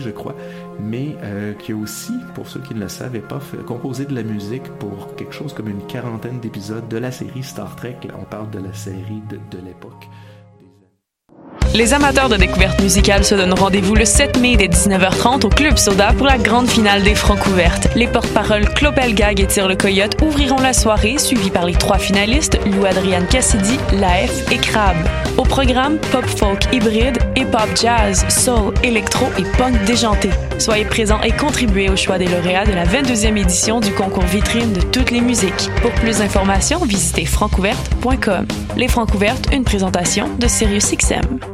je crois, mais qui a aussi, pour ceux qui ne le savaient pas, composé de la musique pour quelque chose comme une quarantaine d'épisodes de la série Star Trek. on parle de la série de l'époque. Les amateurs de découverte musicale se donnent rendez-vous le 7 mai dès 19h30 au Club Soda pour la grande finale des Francs ouvertes. Les porte-paroles Clopel Gag et Tire le Coyote ouvriront la soirée, suivis par les trois finalistes, Lou Adrian Cassidy, Laef et Crab. Programme, pop folk hybride, hip-hop jazz, soul, électro et punk déjanté. Soyez présents et contribuez au choix des lauréats de la 22e édition du concours vitrine de toutes les musiques. Pour plus d'informations, visitez francouverte.com. Les Francs ouvertes, une présentation de SiriusXM.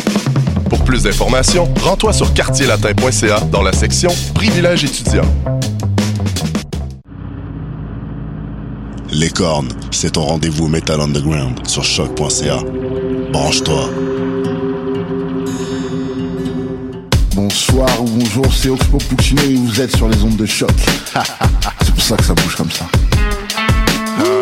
Pour plus d'informations, rends-toi sur quartierlatin.ca dans la section Privilèges étudiants. Les cornes, c'est ton rendez-vous Metal Underground sur choc.ca. Branche-toi. Bonsoir ou bonjour, c'est Oxpo Puccino et vous êtes sur les ondes de choc. c'est pour ça que ça bouge comme ça. Oh,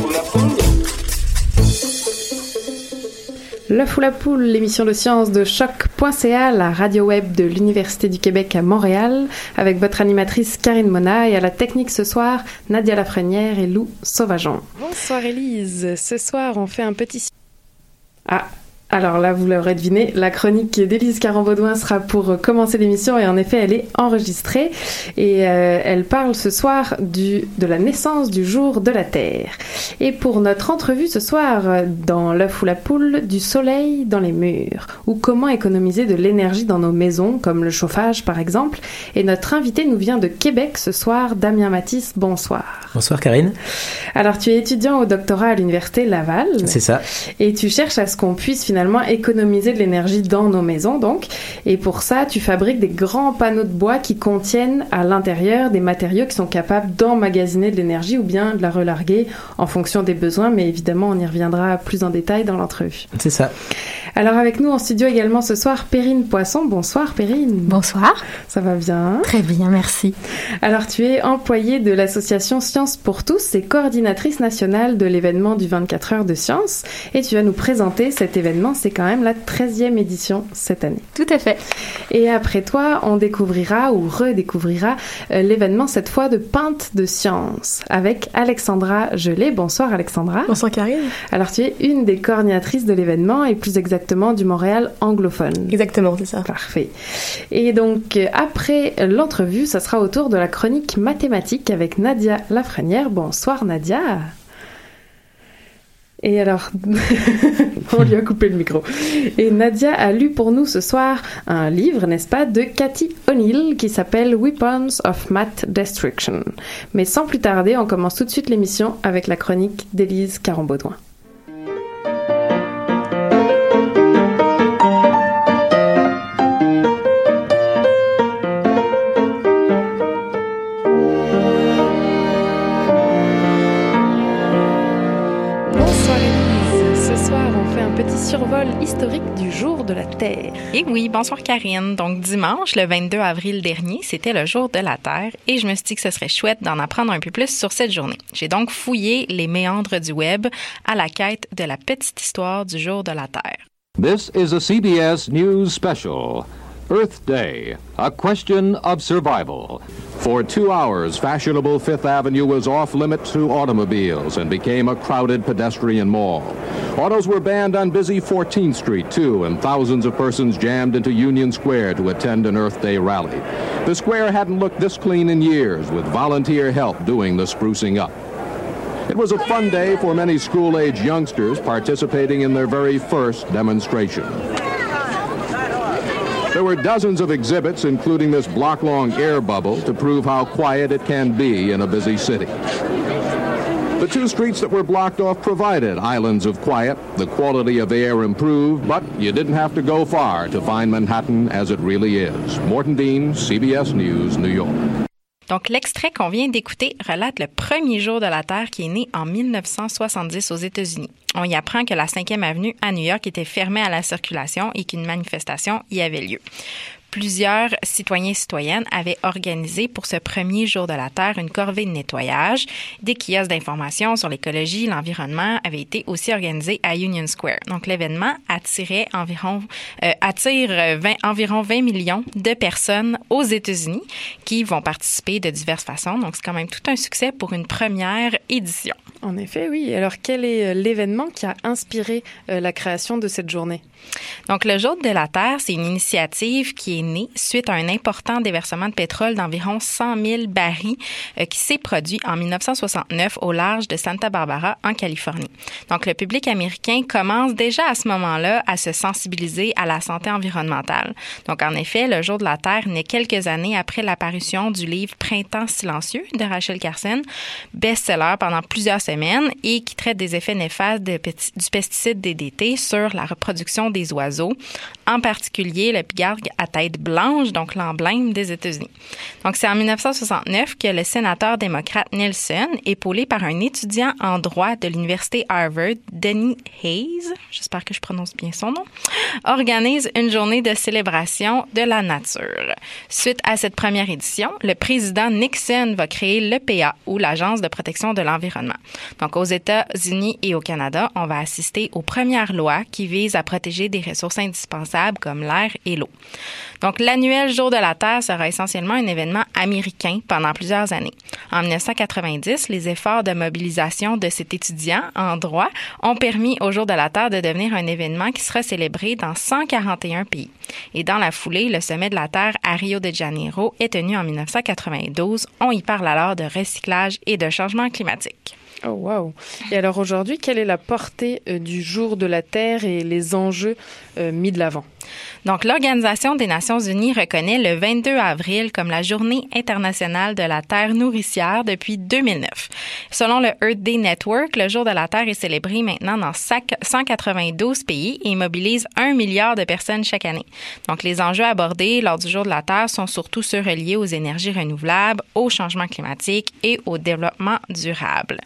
L'œuf ou la poule, l'émission de sciences de choc.ca, la radio web de l'Université du Québec à Montréal, avec votre animatrice Karine Mona et à la technique ce soir, Nadia Lafrenière et Lou Sauvageon. Bonsoir Élise. Ce soir, on fait un petit... Ah, alors là, vous l'aurez deviné, la chronique d'Élise Carambaudouin sera pour commencer l'émission et en effet, elle est enregistrée et euh, elle parle ce soir du, de la naissance du jour de la Terre. Et pour notre entrevue ce soir dans l'œuf ou la poule, du soleil dans les murs ou comment économiser de l'énergie dans nos maisons comme le chauffage par exemple. Et notre invité nous vient de Québec ce soir, Damien Matisse, bonsoir. Bonsoir Karine. Alors tu es étudiant au doctorat à l'université Laval. C'est ça. Et tu cherches à ce qu'on puisse finalement économiser de l'énergie dans nos maisons, donc. Et pour ça, tu fabriques des grands panneaux de bois qui contiennent à l'intérieur des matériaux qui sont capables d'emmagasiner de l'énergie ou bien de la relarguer en fonction des besoins. Mais évidemment, on y reviendra plus en détail dans l'entrevue. C'est ça. Alors avec nous en studio également ce soir, Perrine Poisson. Bonsoir Perrine. Bonsoir. Ça va bien? Très bien, merci. Alors tu es employée de l'association Sciences pour tous et coordinatrice nationale de l'événement du 24 heures de sciences. Et tu vas nous présenter cet événement. C'est quand même la 13e édition cette année. Tout à fait. Et après toi, on découvrira ou redécouvrira euh, l'événement cette fois de Pinte de sciences avec Alexandra Gelé. Bonsoir Alexandra. Bonsoir Karine. Alors tu es une des coordinatrices de l'événement et plus exactement du Montréal anglophone. Exactement, c'est ça. Parfait. Et donc, après l'entrevue, ça sera autour de la chronique mathématique avec Nadia Lafrenière. Bonsoir Nadia. Et alors, on lui a coupé le micro. Et Nadia a lu pour nous ce soir un livre, n'est-ce pas, de Cathy O'Neill qui s'appelle Weapons of Math Destruction. Mais sans plus tarder, on commence tout de suite l'émission avec la chronique d'Élise Carambaudouin. Survol historique du jour de la Terre. Et oui, bonsoir Karine. Donc dimanche, le 22 avril dernier, c'était le jour de la Terre et je me suis dit que ce serait chouette d'en apprendre un peu plus sur cette journée. J'ai donc fouillé les méandres du web à la quête de la petite histoire du jour de la Terre. This is a CBS News special. Earth Day, a question of survival. For two hours, fashionable Fifth Avenue was off limits to automobiles and became a crowded pedestrian mall. Autos were banned on busy 14th Street, too, and thousands of persons jammed into Union Square to attend an Earth Day rally. The square hadn't looked this clean in years, with volunteer help doing the sprucing up. It was a fun day for many school age youngsters participating in their very first demonstration. There were dozens of exhibits, including this block long air bubble, to prove how quiet it can be in a busy city. The two streets that were blocked off provided islands of quiet. The quality of air improved, but you didn't have to go far to find Manhattan as it really is. Morton Dean, CBS News, New York. Donc, l'extrait qu'on vient d'écouter relate le premier jour de la Terre qui est né en 1970 aux États-Unis. On y apprend que la 5e avenue à New York était fermée à la circulation et qu'une manifestation y avait lieu plusieurs citoyens et citoyennes avaient organisé pour ce premier jour de la Terre une corvée de nettoyage. Des kiosques d'information sur l'écologie l'environnement avaient été aussi organisés à Union Square. Donc l'événement attirait environ euh, attire 20, environ 20 millions de personnes aux États-Unis qui vont participer de diverses façons. Donc c'est quand même tout un succès pour une première édition. En effet, oui. Alors quel est euh, l'événement qui a inspiré euh, la création de cette journée? Donc, le Jour de la Terre, c'est une initiative qui est née suite à un important déversement de pétrole d'environ 100 000 barils euh, qui s'est produit en 1969 au large de Santa Barbara, en Californie. Donc, le public américain commence déjà à ce moment-là à se sensibiliser à la santé environnementale. Donc, en effet, le Jour de la Terre naît quelques années après l'apparition du livre Printemps silencieux de Rachel Carson, best-seller pendant plusieurs et qui traite des effets néfastes du pesticide DDT sur la reproduction des oiseaux, en particulier le pigargue à tête blanche, donc l'emblème des États-Unis. Donc, c'est en 1969 que le sénateur démocrate Nelson, épaulé par un étudiant en droit de l'université Harvard, Denny Hayes, j'espère que je prononce bien son nom, organise une journée de célébration de la nature. Suite à cette première édition, le président Nixon va créer l'EPA, ou l'Agence de protection de l'environnement. Donc, aux États-Unis et au Canada, on va assister aux premières lois qui visent à protéger des ressources indispensables comme l'air et l'eau. Donc, l'annuel Jour de la Terre sera essentiellement un événement américain pendant plusieurs années. En 1990, les efforts de mobilisation de cet étudiant en droit ont permis au Jour de la Terre de devenir un événement qui sera célébré dans 141 pays. Et dans la foulée, le Sommet de la Terre à Rio de Janeiro est tenu en 1992. On y parle alors de recyclage et de changement climatique. Oh wow. Et alors aujourd'hui, quelle est la portée euh, du jour de la Terre et les enjeux euh, mis de l'avant? Donc, l'Organisation des Nations Unies reconnaît le 22 avril comme la Journée internationale de la Terre nourricière depuis 2009. Selon le Earth Day Network, le Jour de la Terre est célébré maintenant dans 192 pays et mobilise un milliard de personnes chaque année. Donc, les enjeux abordés lors du Jour de la Terre sont surtout ceux reliés aux énergies renouvelables, au changement climatique et au développement durable.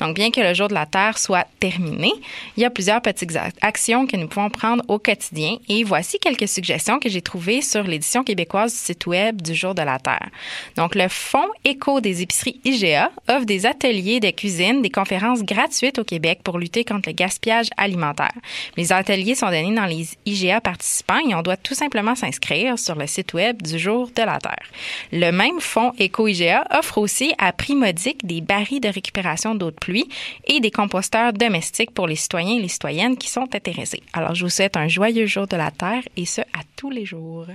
Donc, bien que le Jour de la Terre soit terminé, il y a plusieurs petites actions que nous pouvons prendre au quotidien et voici quelques suggestions que j'ai trouvées sur l'édition québécoise du site Web du Jour de la Terre. Donc, le Fonds Éco des épiceries IGA offre des ateliers de cuisine, des conférences gratuites au Québec pour lutter contre le gaspillage alimentaire. Les ateliers sont donnés dans les IGA participants et on doit tout simplement s'inscrire sur le site Web du Jour de la Terre. Le même Fonds Éco-IGA offre aussi à prix modique des barils de récupération d'eau de pluie et des composteurs domestiques pour les citoyens et les citoyennes qui sont intéressés. Alors, je vous souhaite un joyeux jour de la Terre et ce à tous les jours.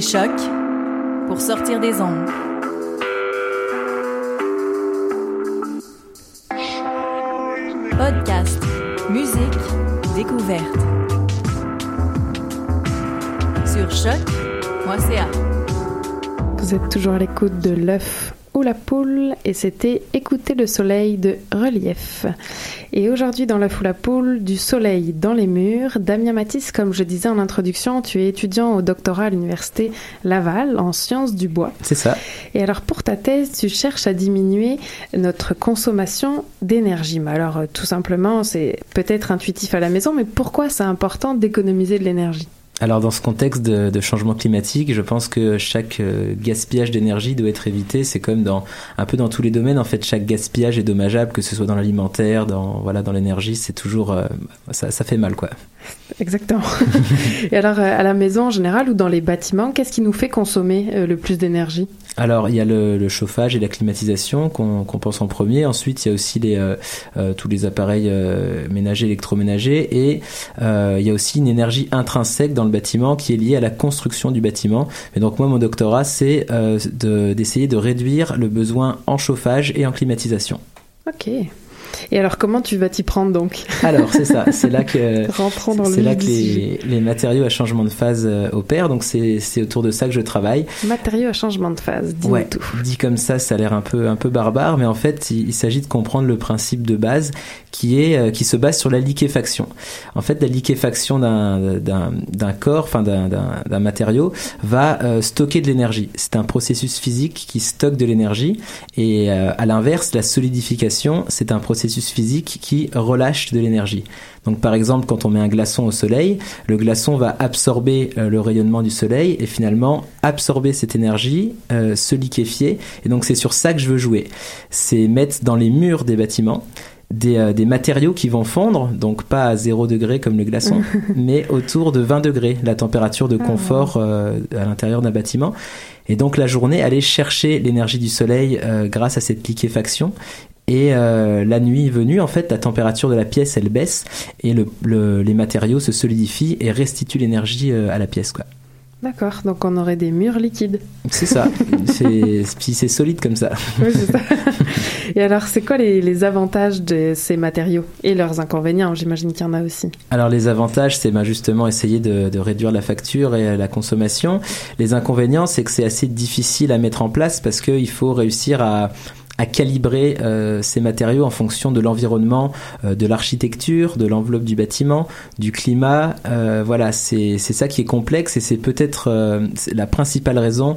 Choc pour sortir des ondes. Podcast, musique, découverte. Sur choc.ca. Vous êtes toujours à l'écoute de l'œuf ou la poule et c'était Écouter le soleil de Relief. Et aujourd'hui dans l'œuf ou la poule, du soleil dans les murs, Damien Matisse, comme je disais en introduction, tu es étudiant au doctorat à l'université Laval en sciences du bois. C'est ça. Et alors pour ta thèse, tu cherches à diminuer notre consommation d'énergie. Mais alors euh, tout simplement, c'est peut-être intuitif à la maison, mais pourquoi c'est important d'économiser de l'énergie? Alors dans ce contexte de, changement climatique, je pense que chaque euh, gaspillage d'énergie doit être évité. C'est comme dans un peu dans tous les domaines. En fait, chaque gaspillage est dommageable, que ce soit dans l'alimentaire, dans voilà, dans l'énergie. C'est toujours euh, ça, ça fait mal, quoi. Exactement. Et alors euh, à la maison en général ou dans les bâtiments, qu'est-ce qui nous fait consommer le plus d'énergie? Alors, il y a le, le, chauffage et la climatisation qu'on qu pense en premier. Ensuite, il y a aussi les, euh, euh, tous les appareils euh, ménagers, électroménagers. Et il y a aussi une énergie intrinsèque dans le bâtiment qui est liée à la construction du bâtiment. Et donc, moi, mon doctorat, c'est d'essayer de, de réduire le besoin en chauffage et en climatisation. Ok. Et alors, comment tu vas t'y prendre donc Alors, c'est ça. C'est là que c'est là que les, les, matériaux à changement de phase euh, opèrent. Donc, c'est autour de ça que je travaille. Matériaux à changement de phase. Dis ouais. tout. Dit comme ça, ça a l'air un peu un peu barbare, mais en fait, il, il s'agit de comprendre le principe de base qui est euh, qui se base sur la liquéfaction. En fait, la liquéfaction d'un d'un corps, enfin d'un matériau, va euh, stocker de l'énergie. C'est un processus physique qui stocke de l'énergie. Et euh, à l'inverse, la solidification, c'est un processus physique qui relâche de l'énergie. Donc par exemple, quand on met un glaçon au soleil, le glaçon va absorber euh, le rayonnement du soleil et finalement absorber cette énergie, euh, se liquéfier. Et donc c'est sur ça que je veux jouer. C'est mettre dans les murs des bâtiments des, euh, des, matériaux qui vont fondre, donc pas à 0 degré comme le glaçon, mais autour de 20 degrés, la température de confort euh, à l'intérieur d'un bâtiment. Et donc la journée, aller chercher l'énergie du soleil euh, grâce à cette liquéfaction. Et euh, la nuit venue, en fait, la température de la pièce, elle baisse et le, le, les matériaux se solidifient et restituent l'énergie à la pièce. Quoi. D'accord, donc on aurait des murs liquides. C'est ça, puis c'est solide comme ça. Oui, ça. Et alors, c'est quoi les, les, avantages de ces matériaux et leurs inconvénients? J'imagine qu'il y en a aussi. Alors, les avantages, c'est ben, justement essayer de, de, réduire la facture et la consommation. Les inconvénients, c'est que c'est assez difficile à mettre en place parce qu'il faut réussir à à calibrer euh, ces matériaux en fonction de l'environnement, euh, de l'architecture, de l'enveloppe du bâtiment, du climat. Euh, voilà, c'est ça qui est complexe et c'est peut-être la principale raison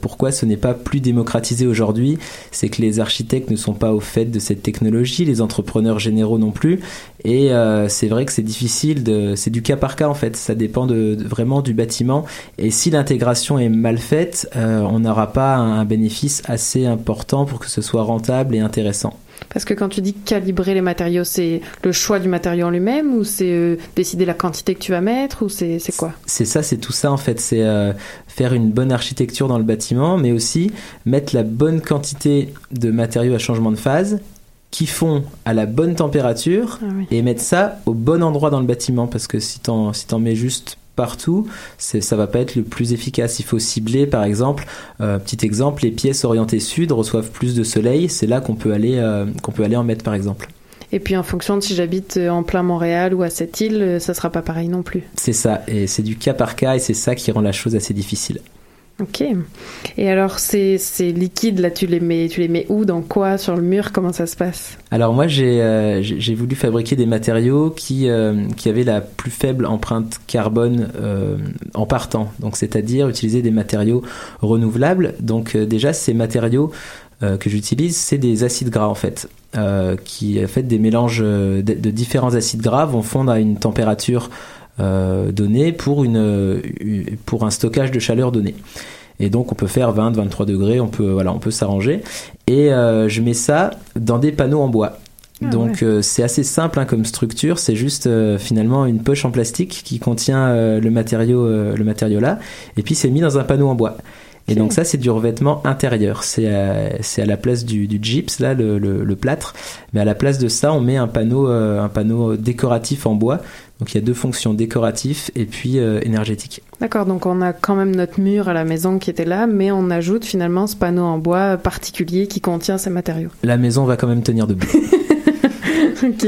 pourquoi ce n'est pas plus démocratisé aujourd'hui. C'est que les architectes ne sont pas au fait de cette technologie, les entrepreneurs généraux non plus. Et c'est vrai que c'est difficile, c'est du cas par cas en fait. Ça dépend vraiment du bâtiment. Et si l'intégration est mal faite, on n'aura pas un, un bénéfice assez important pour que ce soit rentable et intéressant. Parce que quand tu dis calibrer les matériaux, c'est le choix du matériau en lui-même ou c'est euh, décider la quantité que tu vas mettre ou c'est quoi? C'est ça, c'est tout ça en fait. C'est euh, faire une bonne architecture dans le bâtiment, mais aussi mettre la bonne quantité de matériaux à changement de phase qui font à la bonne température ah oui. et mettre ça au bon endroit dans le bâtiment. Parce que si t'en si en mets juste partout, ça va pas être le plus efficace. Il faut cibler, par exemple, euh, petit exemple, les pièces orientées sud reçoivent plus de soleil. C'est là qu'on peut aller, euh, qu'on peut aller en mettre, par exemple. Et puis en fonction de si j'habite en plein Montréal ou à cette île, ça sera pas pareil non plus. C'est ça, et c'est du cas par cas, et c'est ça qui rend la chose assez difficile. Ok. Et alors ces, ces liquides là, tu les mets, tu les mets où, dans quoi, sur le mur, comment ça se passe? Alors moi j'ai euh, j'ai voulu fabriquer des matériaux qui euh, qui avaient la plus faible empreinte carbone euh, en partant. Donc c'est-à-dire utiliser des matériaux renouvelables. Donc déjà ces matériaux que j'utilise, c'est des acides gras en fait. Qui en fait des mélanges de différents acides gras vont fondre à une température euh, donnée pour, une, pour un stockage de chaleur donné. Et donc on peut faire 20, 23 degrés, on peut voilà, on peut s'arranger. Et euh, je mets ça dans des panneaux en bois. Ah donc ouais. euh, c'est assez simple hein, comme structure, c'est juste euh, finalement une poche en plastique qui contient euh, le matériau le matériau là et puis c'est mis dans un panneau en bois. Et donc ça, c'est du revêtement intérieur. C'est à, c'est à la place du, du gyps, là, le, le, le plâtre. Mais à la place de ça, on met un panneau, euh, un panneau décoratif en bois. Donc il y a deux fonctions, décoratif et puis euh, énergétique. D'accord, donc on a quand même notre mur à la maison qui était là, mais on ajoute finalement ce panneau en bois particulier qui contient ces matériaux. La maison va quand même tenir debout. ok.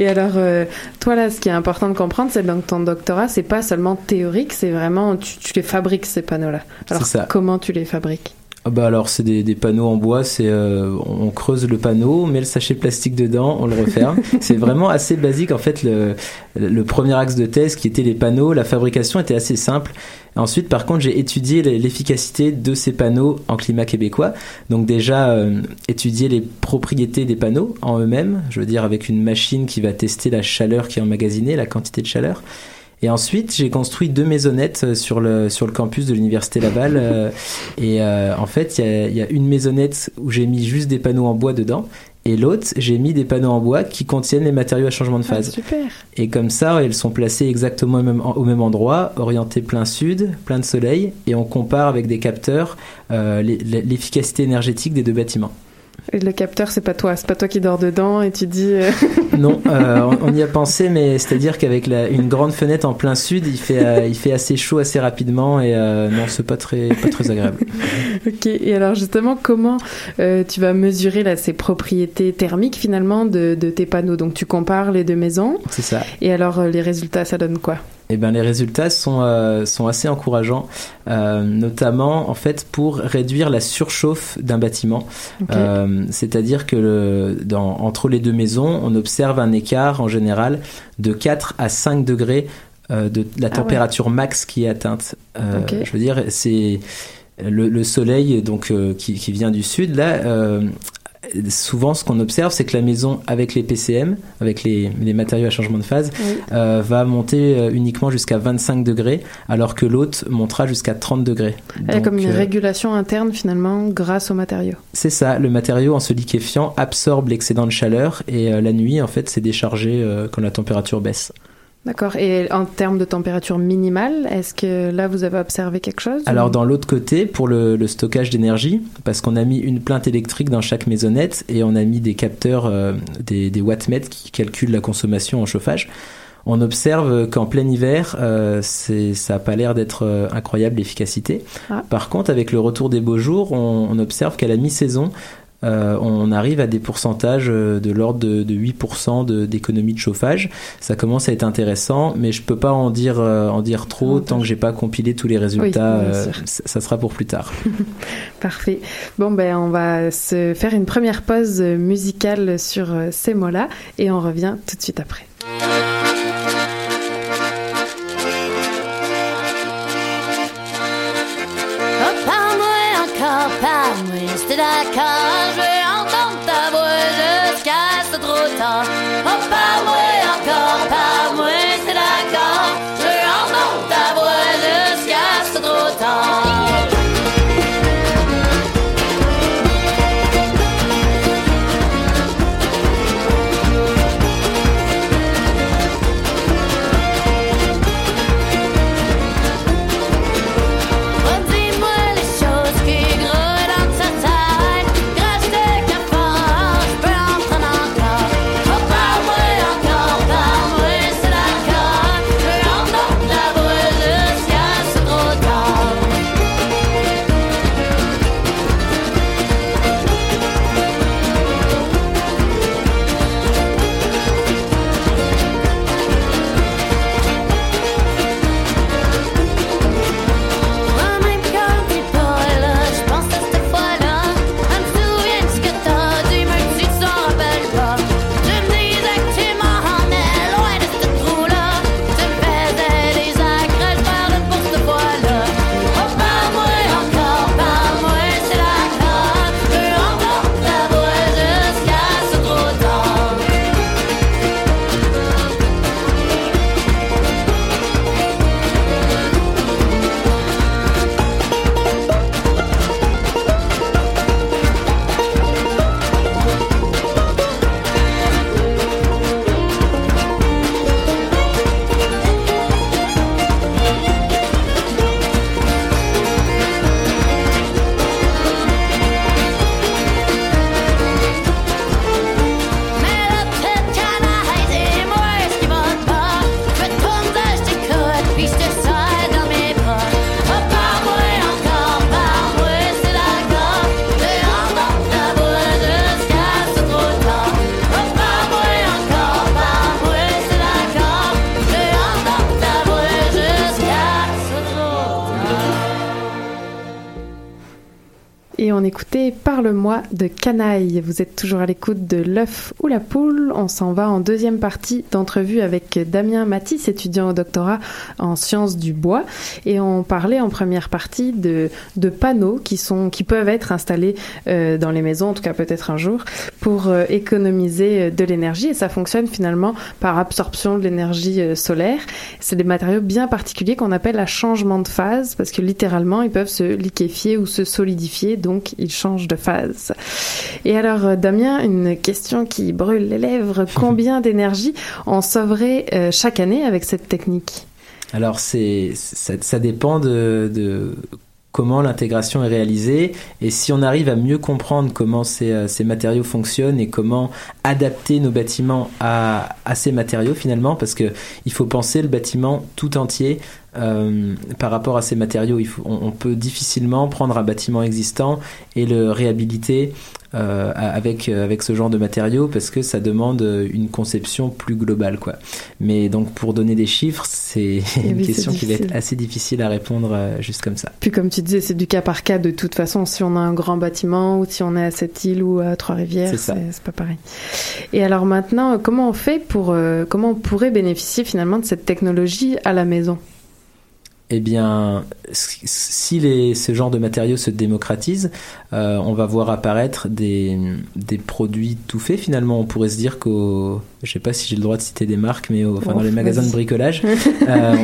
Et alors, euh, toi là, ce qui est important de comprendre, c'est que dans ton doctorat, c'est pas seulement théorique, c'est vraiment tu, tu les fabriques ces panneaux-là. Alors, C'est ça. comment tu les fabriques? Ah bah alors c'est des, des panneaux en bois, c'est euh, on creuse le panneau, on met le sachet plastique dedans, on le referme. c'est vraiment assez basique en fait le, le premier axe de thèse qui était les panneaux, la fabrication était assez simple. Ensuite par contre j'ai étudié l'efficacité de ces panneaux en climat québécois. Donc déjà euh, étudier les propriétés des panneaux en eux-mêmes, je veux dire avec une machine qui va tester la chaleur qui est emmagasinée, la quantité de chaleur. Et ensuite, j'ai construit deux maisonnettes euh, sur le, sur le campus de l'Université Laval. euh, et euh, en fait, il y a, il y a une maisonnette où j'ai mis juste des panneaux en bois dedans. Et l'autre, j'ai mis des panneaux en bois qui contiennent les matériaux à changement de Ah, phase. Super. Et comme ça, elles sont placées exactement au même, au même endroit, orientées plein sud, plein de soleil, et on compare avec des capteurs euh, l'e- l'efficacité énergétique des deux bâtiments. Le capteur, c'est pas toi, c'est pas toi qui dors dedans et tu dis. euh, Non, euh, on, y a pensé, mais c'est-à-dire qu'avec une grande fenêtre en plein sud, il fait, euh, il fait assez chaud assez rapidement, et non, c'est pas très, pas très agréable. ok. Et alors justement, comment tu vas mesurer là ces propriétés thermiques finalement de, de tes panneaux? Donc tu compares les deux maisons. C'est ça. Et alors les résultats, ça donne quoi? Eh ben, les résultats sont, euh, sont assez encourageants, euh, notamment en fait pour réduire la surchauffe d'un bâtiment. Euh, C'est-à-dire que le, dans, entre les deux maisons, on observe un écart en général de 4 à 5 degrés euh, de la Ah ouais. température max qui est atteinte. Euh, Ok. Je veux dire, c'est le, le soleil donc euh, qui, qui vient du sud là. Souvent, ce qu'on observe, c'est que la maison, avec les PCM, avec les, les matériaux à changement de phase, Oui. euh, va monter euh, uniquement jusqu'à 25 degrés, alors que l'autre montera jusqu'à 30 degrés. Il y a Donc, comme une euh, régulation interne finalement grâce aux matériaux. c'est ça, le matériau en se liquéfiant absorbe l'excédent de chaleur et euh, la nuit, en fait, c'est déchargé quand la température baisse. D'accord. Et en termes de température minimale, est-ce que là vous avez observé quelque chose Alors ou- dans l'autre côté, pour le, le stockage d'énergie, parce qu'on a mis une plainte électrique dans chaque maisonnette et on a mis des capteurs, euh, des, des wattmètres qui calculent la consommation en chauffage, on observe qu'en plein hiver, euh, ça n'a pas l'air d'être euh, incroyable l'efficacité. Ah. Par contre, avec le retour des beaux jours, on, on observe qu'à la mi-saison, euh, on arrive à des pourcentages euh, de l'ordre de, de 8% de- d'économie de chauffage. Ça commence à être intéressant, mais je peux pas en dire euh, en dire trop tant que j'ai pas compilé tous les résultats. euh, ça sera pour plus tard. Parfait. Bon, ben, on va se faire une première pause musicale sur ces mots-là et on revient tout de suite après. Encore, parle-moi, c'est d'accord, je de Canaille. Vous êtes toujours à l'écoute de l'œuf ou la poule. On s'en va en deuxième partie d'entrevue avec Damien Matisse, étudiant au doctorat en sciences du bois. Et on parlait en première partie de, panneaux qui, sont, qui peuvent être installés euh, dans les maisons, en tout cas peut-être un jour, pour euh, économiser euh, de l'énergie. Et ça fonctionne finalement par absorption de l'énergie euh, solaire. C'est des matériaux bien particuliers qu'on appelle à changement de phase parce que littéralement ils peuvent se liquéfier ou se solidifier, donc ils changent de phase. Et alors, Damien, une question qui brûle les lèvres. Combien d'énergie on sauverait euh, chaque année avec cette technique? Alors, c'est, ça, ça dépend de, de comment l'intégration est réalisée et si on arrive à mieux comprendre comment ces, euh, ces matériaux fonctionnent et comment adapter nos bâtiments à, à ces matériaux finalement parce que il faut penser le bâtiment tout entier euh, par rapport à ces matériaux. Il faut, on, on peut difficilement prendre un bâtiment existant et le réhabiliter euh, avec avec ce genre de matériaux parce que ça demande une conception plus globale quoi. Mais donc pour donner des chiffres, c'est une oui, question qui va être assez difficile à répondre euh, juste comme ça. Puis comme tu disais, c'est du cas par cas de toute façon. Si on a un grand bâtiment ou si on est à cette île ou à Trois-Rivières, C'est pas pareil. Et alors maintenant, euh, comment on fait pour euh, comment on pourrait bénéficier finalement de cette technologie à la maison? Eh bien, si- ce genre de matériaux se démocratisent, euh, on va voir apparaître des, des produits tout faits. Finalement, on pourrait se dire qu'au, je sais pas si j'ai le droit de citer des marques, mais au- enfin, Oh, dans les magasins de bricolage, euh,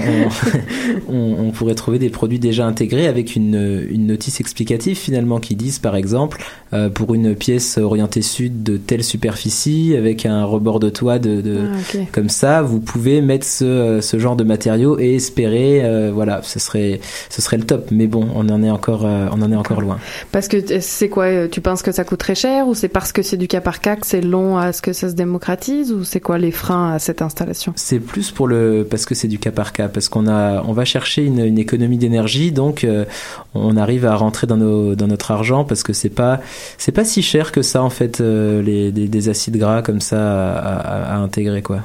on, on- on pourrait trouver des produits déjà intégrés avec une, une notice explicative finalement qui disent par exemple euh, pour une pièce orientée sud de telle superficie avec un rebord de toit de, de- Ah, comme ça, vous pouvez mettre ce, ce genre de matériaux et espérer, euh, voilà, ce serait, ce serait le top. Mais bon, on en est encore, euh, on en est encore loin. Parce que euh, c'est quoi euh, Tu penses que ça coûte très cher ou c'est parce que c'est du cas par cas que c'est long à ce que ça se démocratise ou c'est quoi les freins à cette installation? C'est plus pour le, parce que c'est du cas par cas, parce qu'on a, on va chercher une, une économie d'énergie, donc euh, on arrive à rentrer dans nos, dans notre argent parce que c'est pas, c'est pas si cher que ça en fait, euh, les, des, des acides gras comme ça à, à- à intégrer quoi.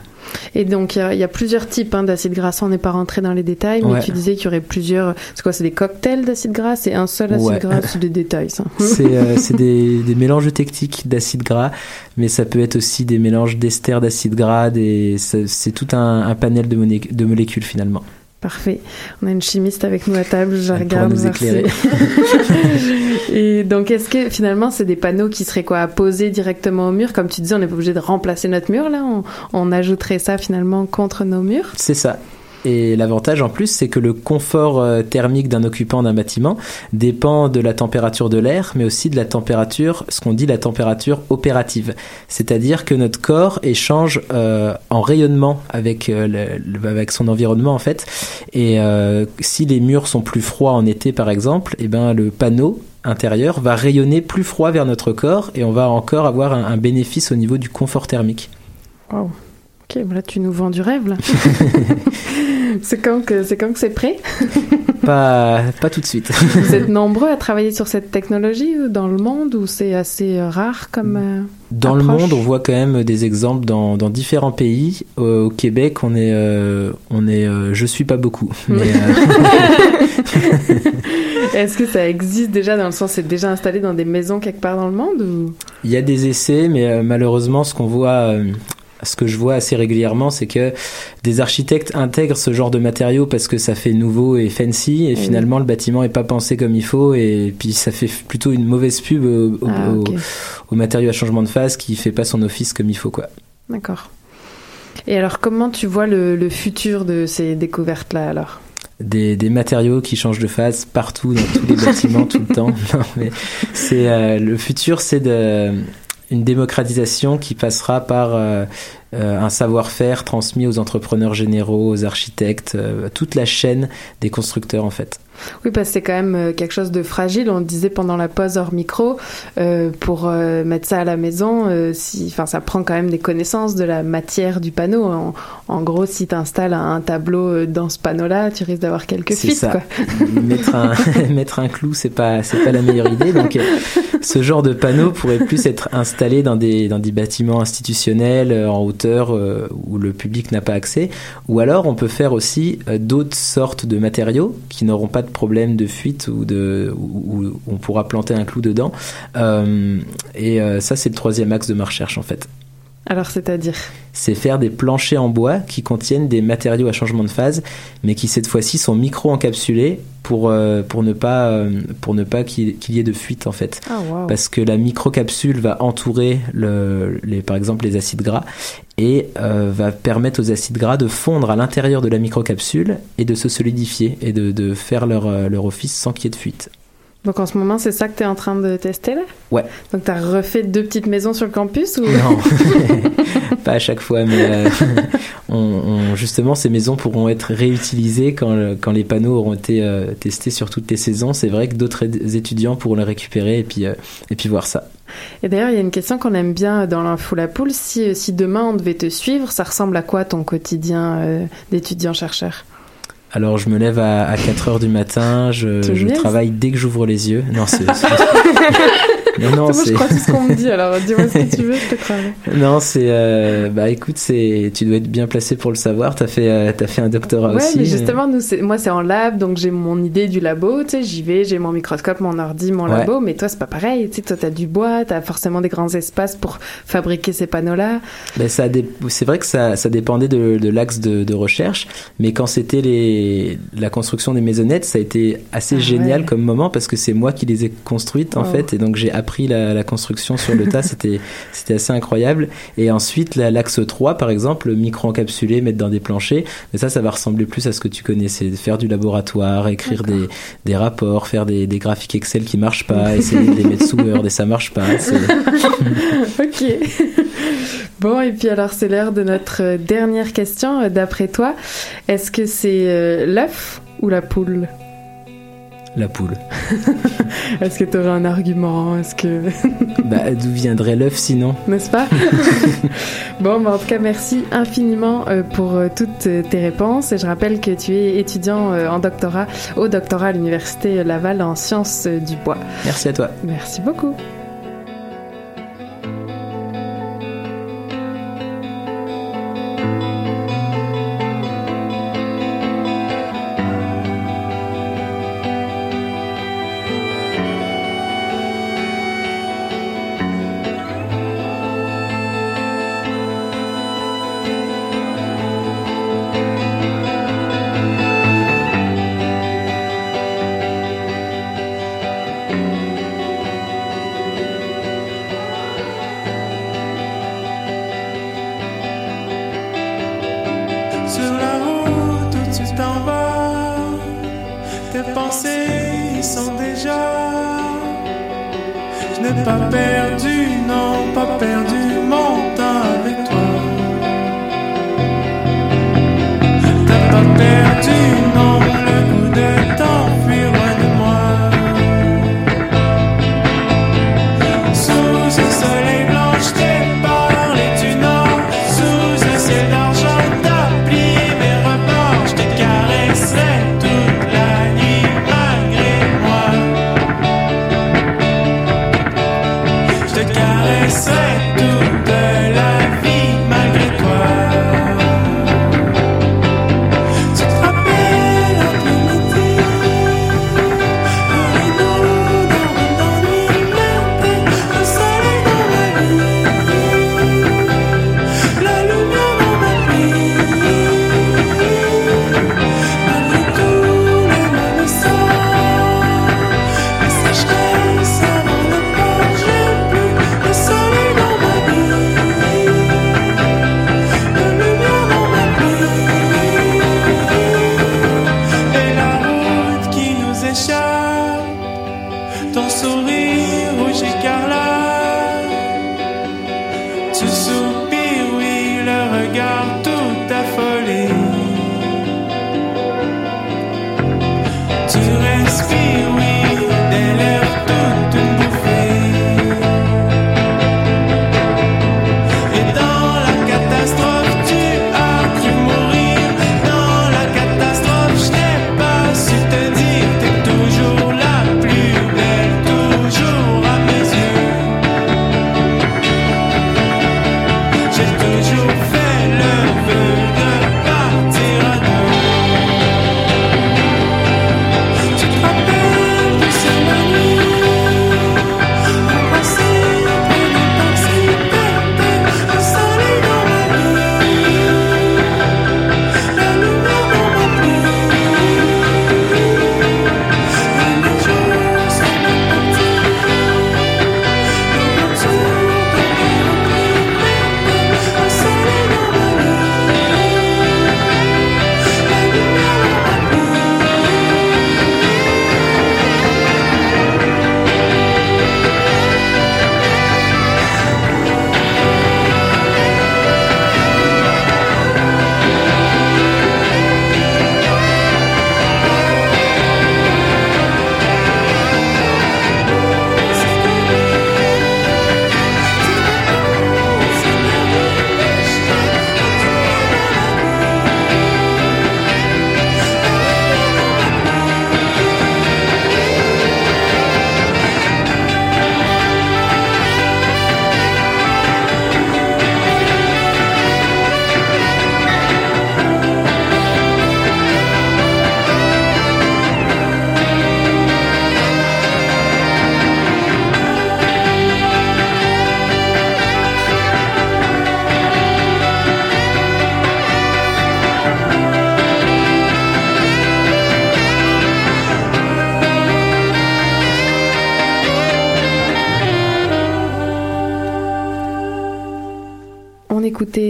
Et donc il y a- il y, a plusieurs types hein, d'acides gras. On n'est pas rentré dans les détails, mais Ouais. tu disais qu'il y aurait plusieurs. C'est quoi C'est des cocktails d'acides gras? C'est un seul acide Ouais. gras C'est des détails, ça. C'est euh, des, des mélanges techniques d'acides gras, mais ça peut être aussi des mélanges d'esters d'acides gras, des- c'est tout un, un panel de, moné- de molécules finalement. Parfait. On a une chimiste avec nous à table. Je Elle regarde. nous éclairer. Et donc, est-ce que finalement, c'est des panneaux qui seraient quoi à poser directement au mur? Comme tu dis, on n'est pas obligé de remplacer notre mur là. On, on ajouterait ça finalement contre nos murs? C'est ça. Et l'avantage en plus, c'est que le confort euh, thermique d'un occupant d'un bâtiment dépend de la température de l'air, mais aussi de la température, ce qu'on dit la température opérative. C'est-à-dire que notre corps échange euh, en rayonnement avec, euh, avec son environnement en fait. Et si les murs sont plus froids en été par exemple, et ben le panneau intérieur va rayonner plus froid vers notre corps et on va encore avoir un, un bénéfice au niveau du confort thermique. Wow. Ok, bon, là tu nous vends du rêve là. c'est quand que c'est quand que c'est prêt? Pas, pas tout de suite. Vous êtes nombreux à travailler sur cette technologie euh, dans le monde ou c'est assez euh, rare comme euh, Dans le monde, on voit quand même des exemples dans, dans différents pays. Au, au Québec, on est, euh, on est, euh, je suis pas beaucoup. Mais, euh, Est-ce que ça existe déjà dans le sens c'est déjà installé dans des maisons quelque part dans le monde ou? Il y a des essais, mais malheureusement, ce qu'on voit, ce que je vois assez régulièrement, c'est que des architectes intègrent ce genre de matériaux parce que ça fait nouveau et fancy, et finalement, le bâtiment est pas pensé comme il faut, et puis ça fait plutôt une mauvaise pub au, au- Ah, ok. au- au matériau à changement de phase qui fait pas son office comme il faut, quoi. D'accord. Et alors comment tu vois le, le futur de ces découvertes là alors? Des, des matériaux qui changent de phase partout dans tous les bâtiments tout le temps. Non, mais c'est euh, le futur, c'est de une démocratisation qui passera par euh, euh, un savoir-faire transmis aux entrepreneurs généraux, aux architectes, euh, toute la chaîne des constructeurs en fait. Oui, parce que c'est quand même euh, quelque chose de fragile. On le disait pendant la pause hors micro, euh, pour euh, mettre ça à la maison, euh, si, enfin, ça prend quand même des connaissances de la matière du panneau. En, en gros, si tu installes un, un tableau dans ce panneau-là, tu risques d'avoir quelques fuites. ça. Quoi. mettre un mettre un clou, c'est pas c'est pas la meilleure idée. Donc ce genre de panneau pourrait plus être installé dans des dans des bâtiments institutionnels en hauteur où le public n'a pas accès. Ou alors on peut faire aussi d'autres sortes de matériaux qui n'auront pas de problème de fuite ou de où, où on pourra planter un clou dedans. Euh, et euh, ça, c'est le troisième axe de ma recherche en fait. Alors, c'est-à-dire C'est faire des planchers en bois qui contiennent des matériaux à changement de phase, mais qui cette fois-ci sont micro-encapsulés pour, euh, pour ne pas, euh, pour ne pas qu'il y ait de fuite en fait. Ah, wow. Parce que la microcapsule va entourer le, les, par exemple les acides gras et euh, va permettre aux acides gras de fondre à l'intérieur de la microcapsule et de se solidifier et de, de faire leur, leur office sans qu'il y ait de fuite. Donc, en ce moment, c'est ça que tu es en train de tester, là? Ouais. Donc, tu as refait deux petites maisons sur le campus ou... Non, pas à chaque fois, mais euh, on, on- justement, ces maisons pourront être réutilisées quand, le- quand les panneaux auront été euh, testés sur toutes les saisons. C'est vrai que d'autres étudiants pourront les récupérer et puis, euh, et puis voir ça. Et d'ailleurs, il y a une question qu'on aime bien dans l'info la poule. Si, si demain on devait te suivre, ça ressemble à quoi ton quotidien euh, d'étudiant-chercheur? Alors, je me lève à, à 4 heures du matin, je, je travaille dès que j'ouvre les yeux. Non, c'est. non, non, Moi, je c'est. crois tout ce qu'on me dit, alors dis-moi ce que tu veux, je te croirai. Non, c'est. euh, bah écoute, c'est. Tu dois être bien placé pour le savoir. T'as fait, euh, t'as fait un doctorat Ouais, aussi. mais justement, nous, c'est- moi, c'est en lab, donc j'ai mon idée du labo, tu sais, j'y vais, j'ai mon microscope, mon ordi, mon Ouais. labo, mais toi, c'est pas pareil, tu sais, toi, t'as du bois, t'as forcément des grands espaces pour fabriquer ces panneaux-là. Ben, ça dé- c'est vrai que ça, ça dépendait de, de l'axe de, de recherche, mais quand c'était les, la construction des maisonnettes, ça a été assez Ah génial ouais. comme moment parce que c'est moi qui les ai construites en Wow. fait, et donc j'ai appris la, la construction sur le tas, c'était, c'était assez incroyable. Et ensuite, la- l'axe 3, par exemple, le micro-encapsulé, mettre dans des planchers, mais ça, ça va ressembler plus à ce que tu connais, c'est faire du laboratoire, écrire des, des rapports, faire des, des graphiques Excel qui marchent pas, essayer de les mettre sous Word et ça marche pas. ok. Bon, et puis alors, c'est l'heure de notre euh, dernière question. Euh, D'après toi, est-ce que c'est euh, l'œuf ou la poule? La poule. Est-ce que tu aurais un argument? Est-ce que. Bah, d'où viendrait l'œuf sinon? N'est-ce pas? Bon, bah, en tout cas, merci infiniment euh, pour euh, toutes euh, tes réponses. Et je rappelle que tu es étudiant en doctorat au doctorat à l'Université Laval en sciences du bois. Merci à toi. Merci beaucoup. Tes pensées y sont déjà. Je n'ai pas perdu, non, pas perdu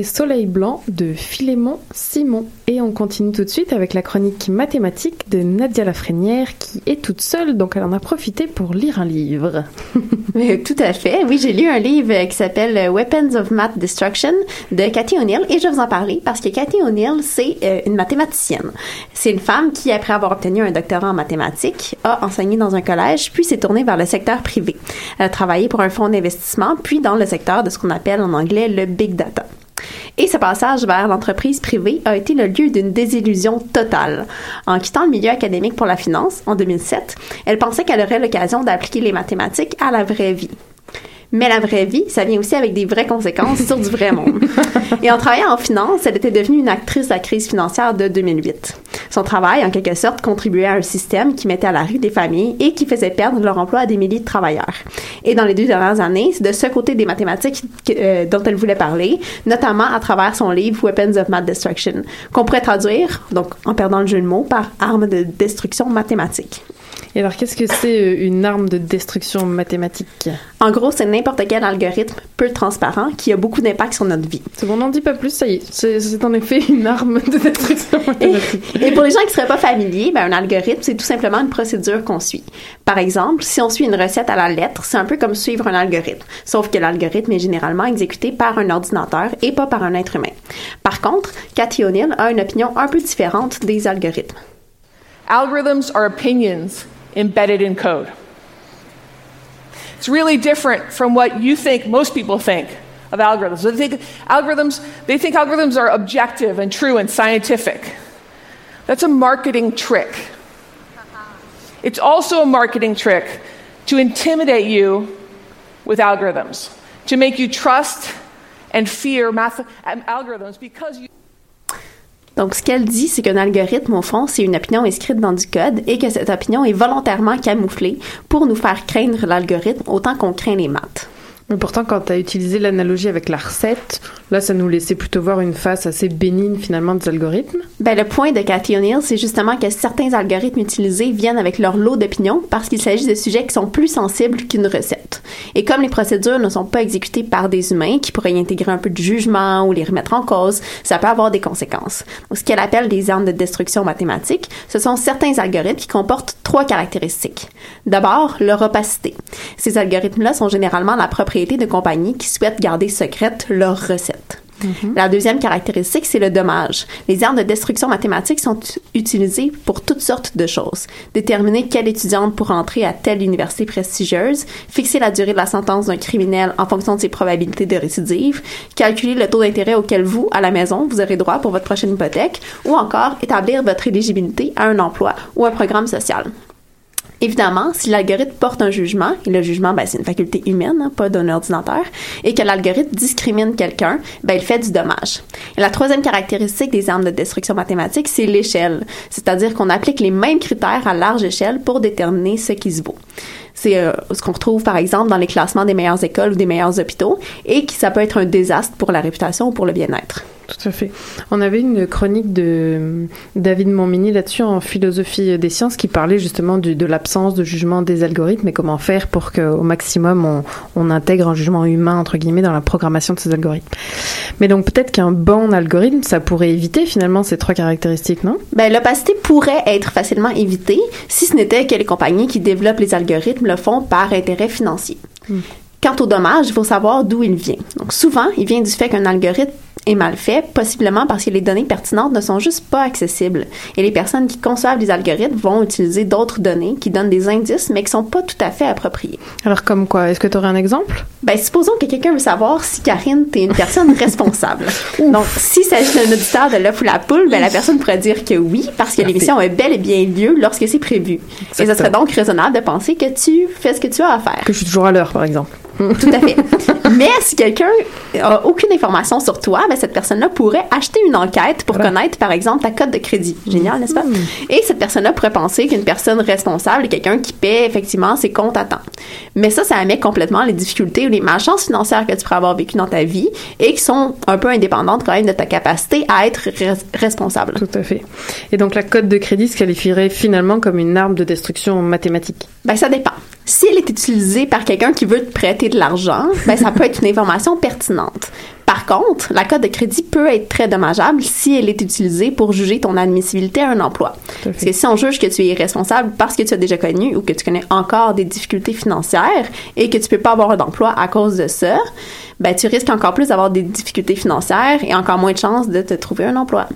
Soleil Blanc de Philémon Simon. Et on continue tout de suite avec la chronique mathématique de Nadia Lafrenière qui est toute seule, donc elle en a profité pour lire un livre. Tout à fait. Oui, j'ai lu un livre qui s'appelle Weapons of Math Destruction de Cathy O'Neill et je vais vous en parler parce que Cathy O'Neill, c'est euh, une mathématicienne. C'est une femme qui, après avoir obtenu un doctorat en mathématiques, a enseigné dans un collège puis s'est tournée vers le secteur privé. Elle a travaillé pour un fonds d'investissement puis dans le secteur de ce qu'on appelle en anglais le big data. Et ce passage vers l'entreprise privée a été le lieu d'une désillusion totale. En quittant le milieu académique pour la finance en 2007, elle pensait qu'elle aurait l'occasion d'appliquer les mathématiques à la vraie vie. Mais la vraie vie, ça vient aussi avec des vraies conséquences sur du vrai monde. Et en travaillant en finance, elle était devenue une actrice de la crise financière de 2008. Son travail, en quelque sorte, contribuait à un système qui mettait à la rue des familles et qui faisait perdre leur emploi à des milliers de travailleurs. Et dans les deux dernières années, c'est de ce côté des mathématiques que- euh, dont elle voulait parler, notamment à travers son livre Weapons of Math Destruction, qu'on pourrait traduire, donc en perdant le jeu de mots, par arme de destruction mathématique. Et alors, qu'est-ce que c'est euh, une arme de destruction mathématique? En gros, c'est n'importe quel algorithme peu transparent qui a beaucoup d'impact sur notre vie. C'est bon, on n'en dit pas plus, ça y est. C'est en effet une arme de destruction mathématique. Et pour les gens qui seraient pas familiers, ben, un algorithme, c'est tout simplement une procédure qu'on suit. Par exemple, si on suit une recette à la lettre, c'est un peu comme suivre un algorithme. Sauf que l'algorithme est généralement exécuté par un ordinateur et pas par un être humain. Par contre, Cathy O'Neill a une opinion un peu différente des algorithmes. Algorithms are opinions embedded in code. It's really different from what you think most people think of algorithms. They think algorithms, they think algorithms are objective and true and scientific. That's a marketing trick. It's also a marketing trick to intimidate you with algorithms, to make you trust and fear math- algorithms because you Donc, ce qu'elle dit, c'est qu'un algorithme, au fond, c'est une opinion inscrite dans du code et que cette opinion est volontairement camouflée pour nous faire craindre l'algorithme autant qu'on craint les maths. Mais pourtant, quand tu as utilisé l'analogie avec la recette, là, ça nous laissait plutôt voir une face assez bénigne finalement des algorithmes. Ben, le point de Cathy O'Neill, c'est justement que certains algorithmes utilisés viennent avec leur lot d'opinions parce qu'il s'agit de sujets qui sont plus sensibles qu'une recette. Et comme les procédures ne sont pas exécutées par des humains qui pourraient y intégrer un peu de jugement ou les remettre en cause, ça peut avoir des conséquences. Ce qu'elle appelle des armes de destruction mathématique, ce sont certains algorithmes qui comportent trois caractéristiques. D'abord, leur opacité. Ces algorithmes-là sont généralement la propriété de compagnies qui souhaitent garder secrète leurs recettes. La deuxième caractéristique, c'est le dommage. Les armes de destruction mathématique sont utilisées pour toutes sortes de choses. Déterminer quelle étudiante pourra entrer à telle université prestigieuse, fixer la durée de la sentence d'un criminel en fonction de ses probabilités de récidive, calculer le taux d'intérêt auquel vous, à la maison, vous aurez droit pour votre prochaine hypothèque, ou encore établir votre éligibilité à un emploi ou un programme social. Évidemment, si l'algorithme porte un jugement, et le jugement, ben, c'est une faculté humaine, hein, pas d'un ordinateur, et que l'algorithme discrimine quelqu'un, ben, il fait du dommage. Et la troisième caractéristique des armes de destruction mathématique, c'est l'échelle. C'est-à-dire qu'on applique les mêmes critères à large échelle pour déterminer ce qui se vaut. C'est euh, ce qu'on retrouve, par exemple, dans les classements des meilleures écoles ou des meilleurs hôpitaux, et qui ça peut être un désastre pour la réputation ou pour le bien-être. Tout à fait. On avait une chronique de euh, David Montmini là-dessus en philosophie des sciences qui parlait justement du- de l'absence de jugement des algorithmes et comment faire pour qu'au maximum on, on intègre un jugement humain entre guillemets dans la programmation de ces algorithmes. Mais donc peut-être qu'un bon algorithme, ça pourrait éviter finalement ces trois caractéristiques, non? Ben, l'opacité pourrait être facilement évitée si ce n'était que les compagnies qui développent les algorithmes le font par intérêt financier. Quant au dommage, il faut savoir d'où il vient. Donc souvent, il vient du fait qu'un algorithme est mal fait, possiblement parce que les données pertinentes ne sont juste pas accessibles. Et les personnes qui conçoivent les algorithmes vont utiliser d'autres données qui donnent des indices, mais qui sont pas tout à fait appropriées. Alors comme quoi? Est-ce que tu aurais un exemple? Ben, supposons que quelqu'un veut savoir si Karine, t'es une personne responsable. Donc, s'il s'agit d'un auditeur de l'œuf ou la poule, ben, la personne pourrait dire que oui, parce que l'émission a bel et bien lieu lorsque c'est prévu. Et ce serait donc raisonnable de penser que tu fais ce que tu as à faire. Que je suis toujours à l'heure, par exemple. Tout à fait. Mais si quelqu'un a aucune information sur toi, ben, cette personne-là pourrait acheter une enquête pour connaître, par exemple, ta cote de crédit. Génial, n'est-ce pas? Et cette personne-là pourrait penser qu'une personne responsable est quelqu'un qui paie effectivement ses comptes à temps. Mais ça, ça met complètement les difficultés ou les malchances financières que tu pourrais avoir vécues dans ta vie et qui sont un peu indépendantes quand même de ta capacité à être res- responsable. Tout à fait. Et donc la cote de crédit se qualifierait finalement comme une arme de destruction mathématique? Ben, ça dépend. Si elle est utilisée par quelqu'un qui veut te prêter de l'argent, ben ça peut être une information pertinente. Par contre, la carte de crédit peut être très dommageable si elle est utilisée pour juger ton admissibilité à un emploi. Parce que si on juge que tu es irresponsable parce que tu as déjà connu ou que tu connais encore des difficultés financières et que tu peux pas avoir un emploi à cause de ça, ben tu risques encore plus d'avoir des difficultés financières et encore moins de chances de te trouver un emploi.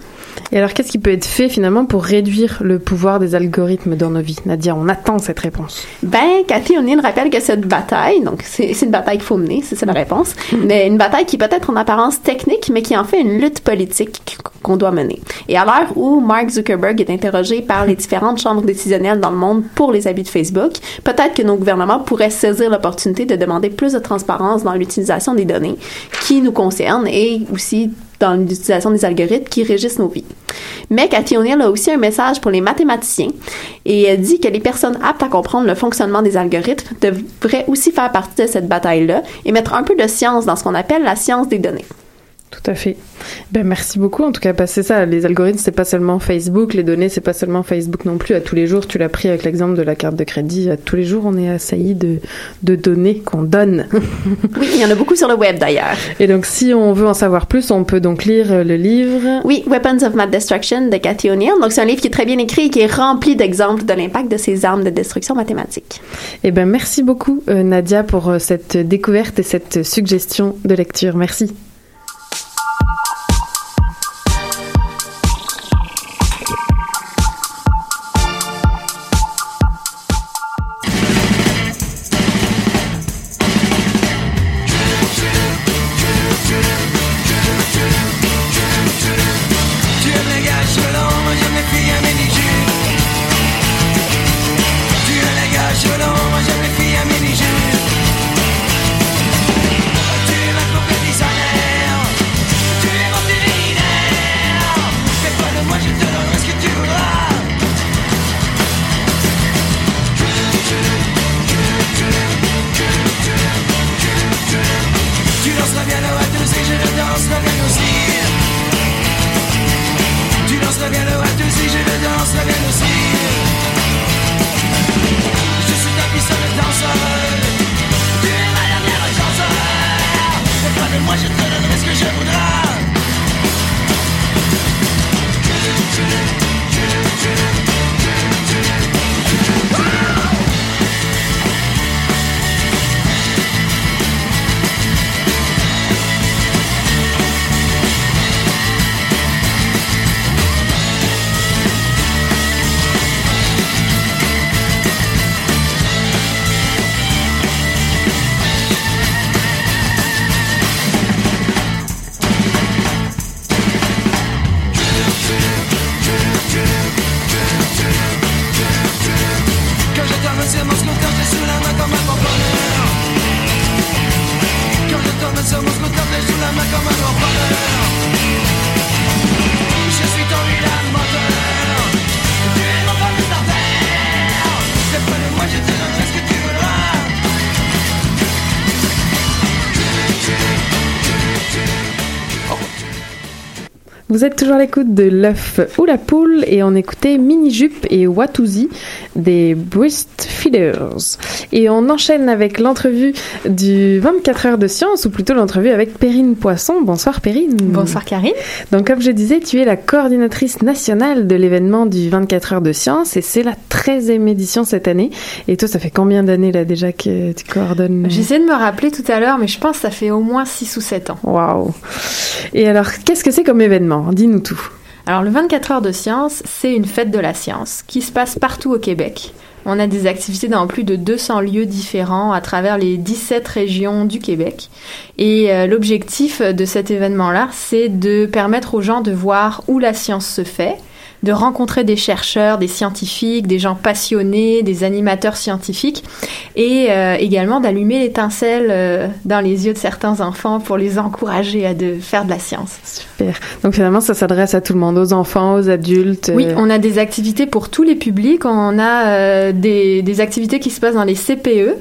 Et alors, qu'est-ce qui peut être fait finalement pour réduire le pouvoir des algorithmes dans nos vies? Nadia, on attend cette réponse. Ben, Cathy O'Neill rappelle que cette bataille, donc c'est une bataille qu'il faut mener, c'est la réponse, mais une bataille qui peut être en apparence technique, mais qui en fait une lutte politique qu'on doit mener. Et à l'heure où Mark Zuckerberg est interrogé par les différentes chambres décisionnelles dans le monde pour les abus de Facebook, peut-être que nos gouvernements pourraient saisir l'opportunité de demander plus de transparence dans l'utilisation des données qui nous concernent et aussi dans l'utilisation des algorithmes qui régissent nos vies. Mais Cathy O'Neill a aussi un message pour les mathématiciens et elle dit que les personnes aptes à comprendre le fonctionnement des algorithmes devraient aussi faire partie de cette bataille-là et mettre un peu de science dans ce qu'on appelle la science des données. Tout à fait. Ben merci beaucoup en tout cas c'est ça les algorithmes c'est pas seulement Facebook, les données c'est pas seulement Facebook non plus à tous les jours, tu l'as pris avec l'exemple de la carte de crédit, à tous les jours on est assailli de de données qu'on donne. oui, il y en a beaucoup sur le web d'ailleurs. Et donc si on veut en savoir plus, on peut donc lire le livre Oui, Weapons of Math Destruction de Cathy O'Neill. Donc c'est un livre qui est très bien écrit et qui est rempli d'exemples de l'impact de ces armes de destruction mathématique. Eh ben merci beaucoup euh, Nadia pour euh, cette découverte et cette suggestion de lecture. Merci. Toujours à l'écoute de l'œuf ou la poule et on écoutait Mini Jupe et Watusi des Breast Feeders. Et on enchaîne avec l'entrevue du 24 heures de science ou plutôt l'entrevue avec Perrine Poisson. Bonsoir Perrine. Bonsoir Karine. Donc comme je disais, tu es la coordinatrice nationale de l'événement du 24 heures de science et c'est la 13e édition cette année. Et toi, ça fait combien d'années là déjà que tu coordonnes? J'essaie de me rappeler tout à l'heure, mais je pense que ça fait au moins 6 ou 7 ans. Waouh. Et alors, qu'est-ce que c'est comme événement? Dis-nous tout. Alors, le 24 heures de science, c'est une fête de la science qui se passe partout au Québec. On a des activités dans plus de 200 lieux différents à travers les 17 régions du Québec. Et euh, l'objectif de cet événement-là, c'est de permettre aux gens de voir où la science se fait, de rencontrer des chercheurs, des scientifiques, des gens passionnés, des animateurs scientifiques, et euh, également d'allumer l'étincelle euh, dans les yeux de certains enfants pour les encourager à de faire de la science. Super. Donc finalement, ça s'adresse à tout le monde, aux enfants, aux adultes. Oui, euh, on a des activités pour tous les publics. On a des, des activités qui se passent dans les CPE.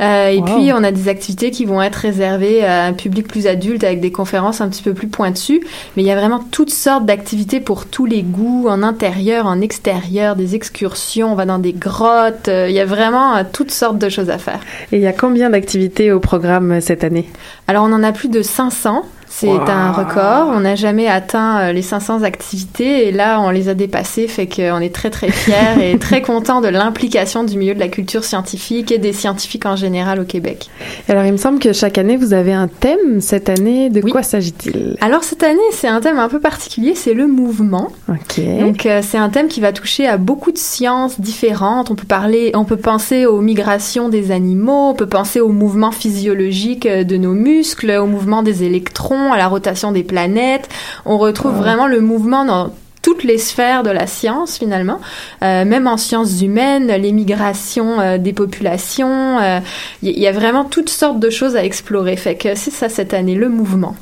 Euh, et Wow. puis, on a des activités qui vont être réservées à un public plus adulte avec des conférences un petit peu plus pointues. Mais il y a vraiment toutes sortes d'activités pour tous les goûts, en intérieur, en extérieur, des excursions, on va dans des grottes. euh, Il y a vraiment euh, toutes sortes de choses à faire. Et il y a combien d'activités au programme cette année? Alors, on en a plus de 500. C'est Wow. un record. On n'a jamais atteint euh, les 500 activités et là, on les a dépassées. Fait qu'on est très, très fiers et très contents de l'implication du milieu de la culture scientifique et des scientifiques en général au Québec. Alors, il me semble que chaque année, vous avez un thème. Cette année, de quoi s'agit-il? Alors cette année, c'est un thème un peu particulier, c'est le mouvement. Ok. Donc euh, c'est un thème qui va toucher à beaucoup de sciences différentes. On peut parler, on peut penser aux migrations des animaux, on peut penser au mouvement physiologique euh, de nos muscles, au mouvement des électrons, à la rotation des planètes. On retrouve vraiment le mouvement dans toutes les sphères de la science finalement, Euh, même en sciences humaines, les migrations euh, des populations, euh, il y, y a vraiment toutes sortes de choses à explorer. Fait que c'est ça cette année, le mouvement.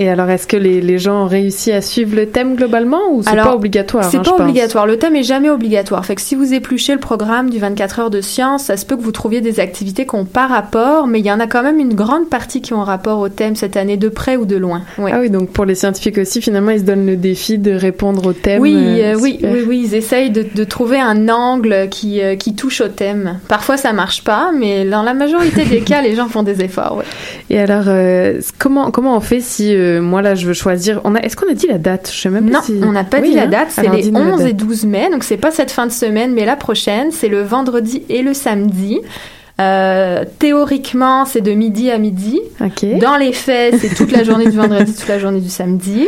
Et alors, est-ce que les, les gens ont réussi à suivre le thème globalement ou c'est pas obligatoire C'est hein, je pas pense? obligatoire. Le thème est jamais obligatoire. Fait que si vous épluchez le programme du 24 heures de science, ça se peut que vous trouviez des activités qui n'ont pas rapport, mais il y en a quand même une grande partie qui ont rapport au thème cette année, de près ou de loin. Ah oui, donc pour les scientifiques aussi, finalement, ils se donnent le défi de répondre au thème. Oui, euh, euh, oui, oui, oui, ils essayent de, de trouver un angle qui, euh, qui touche au thème. Parfois, ça marche pas, mais dans la majorité des cas, les gens font des efforts. ouais. Et alors, euh, comment comment on fait si moi là je veux choisir on a, Est-ce qu'on a dit la date? Je sais même Non, pas si... on n'a pas Oui, dit la hein date, c'est les dis-nous la 11 et date. 12 mai, donc c'est pas cette fin de semaine, mais la prochaine, c'est le vendredi et le samedi. Euh, théoriquement, c'est de midi à midi. Dans les faits, c'est toute la journée du vendredi, toute la journée du samedi.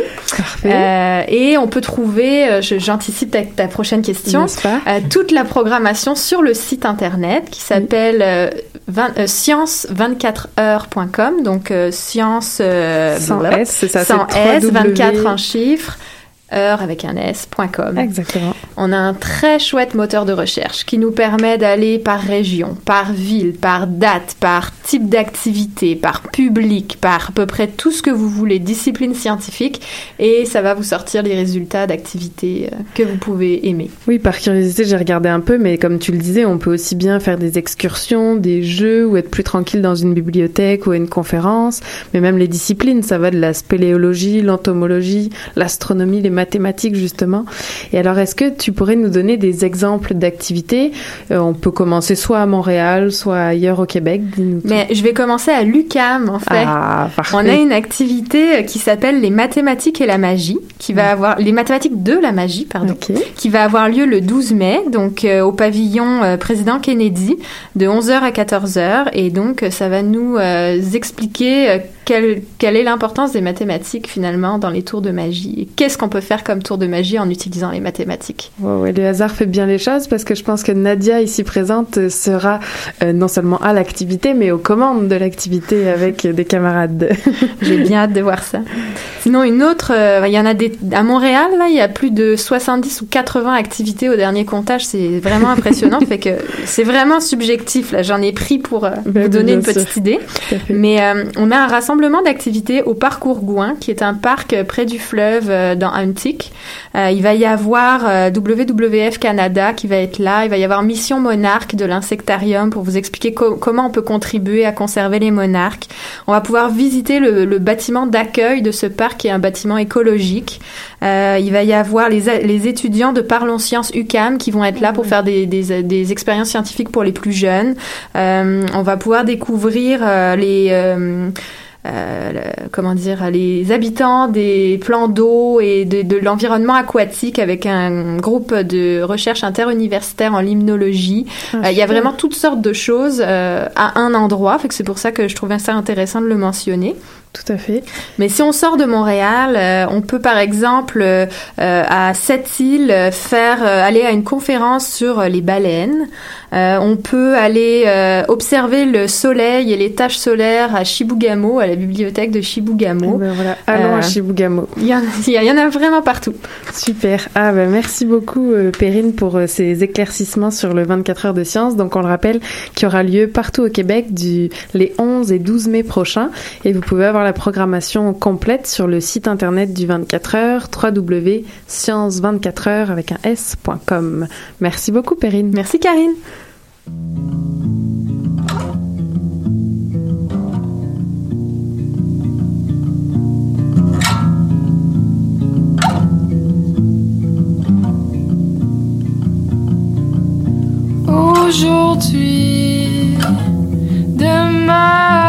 Euh, et on peut trouver, euh, j'anticipe ta, ta prochaine question, euh, toute la programmation sur le site internet qui s'appelle euh, vingt- euh, science24heures.com. Donc science euh, Sans. S, c'est ça, Sans S, 3W. 24 en chiffres heure avec un s.com. Exactement. On a un très chouette moteur de recherche qui nous permet d'aller par région, par ville, par date, par type d'activité, par public, par à peu près tout ce que vous voulez, discipline scientifique, et ça va vous sortir les résultats d'activités euh, que vous pouvez aimer. Oui, par curiosité, j'ai regardé un peu, mais comme tu le disais, on peut aussi bien faire des excursions, des jeux, ou être plus tranquille dans une bibliothèque ou à une conférence. Mais même les disciplines, ça va de la spéléologie, l'entomologie, l'astronomie, les mathématiques, justement. Et alors, est-ce que tu pourrais nous donner des exemples d'activités? Euh, On peut commencer soit à Montréal, soit ailleurs au Québec. Mais je vais commencer à l'UCAM, en fait. Ah, parfait. On a une activité euh, qui s'appelle les mathématiques et la magie, qui va avoir les mathématiques de la magie, pardon, qui va avoir lieu le 12 mai, donc euh, au pavillon euh, Président Kennedy, de 11h à 14h, et donc ça va nous expliquer quelle, quelle est l'importance des mathématiques finalement dans les tours de magie, et qu'est-ce qu'on peut faire comme tour de magie en utilisant les mathématiques. Le hasard fait bien les choses parce que je pense que Nadia, ici présente, euh, sera euh, non seulement à l'activité, mais aux commandes de l'activité avec des camarades. J'ai bien hâte de voir ça. Sinon, une autre, euh, il y en a des, à Montréal, là, il y a plus de 70 ou 80 activités au dernier comptage. C'est vraiment impressionnant. fait que c'est vraiment subjectif, là. J'en ai pris pour euh, Ben vous donner une sûr. petite idée. Mais on a un rassemblement d'activités au parc Ourgouin, qui est un parc près du fleuve dans Euh, il va y avoir euh, WWF Canada qui va être là. Il va y avoir Mission Monarque de l'insectarium pour vous expliquer co- comment on peut contribuer à conserver les monarques. On va pouvoir visiter le, bâtiment d'accueil de ce parc qui est un bâtiment écologique. Euh, il va y avoir les, étudiants de Parlons Sciences UCAM qui vont être là pour faire des, expériences scientifiques pour les plus jeunes. On va pouvoir découvrir les... euh, le- comment dire, les habitants des plans d'eau et de, de l'environnement aquatique avec un groupe de recherche interuniversitaire en limnologie. Ah, Euh, Il y a vraiment toutes sortes de choses euh, à un endroit, fait que c'est pour ça que je trouvais ça intéressant de le mentionner. Tout à fait. Mais si on sort de Montréal, euh, on peut par exemple euh, à Sept-Îles faire euh, aller à une conférence sur les baleines. On peut aller observer le soleil et les taches solaires à Chibougamau, à la bibliothèque de Chibougamau. Ben voilà, allons à Chibougamau. Il y, en- il y en a vraiment partout. Super. Ah ben merci beaucoup Perrine pour ces éclaircissements sur le 24 heures de science. Donc on le rappelle qui aura lieu partout au Québec du les 11 et 12 mai prochains et vous pouvez avoir la programmation complète sur le site internet du 24h, www.science24h avec un s.com. Merci beaucoup, Perrine. Merci, Karine. Aujourd'hui, demain.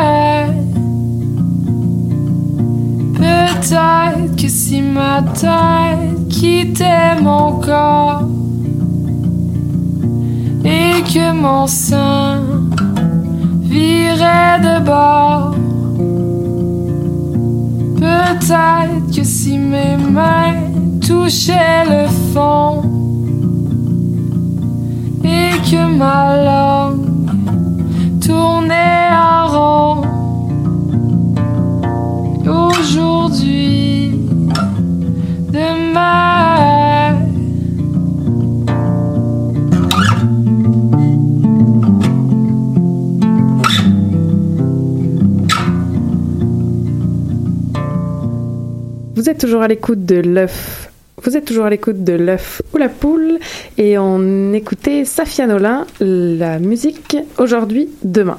Peut-être que si ma tête quittait mon corps et que mon sein virait de bord. Peut-être que si mes mains touchaient le fond et que ma langue tournait en rond. Aujourd'hui, demain. Vous êtes toujours à l'écoute de l'œuf. Vous êtes toujours à l'écoute de l'œuf ou la poule et on écoutait Safia Nolin, la musique aujourd'hui, demain.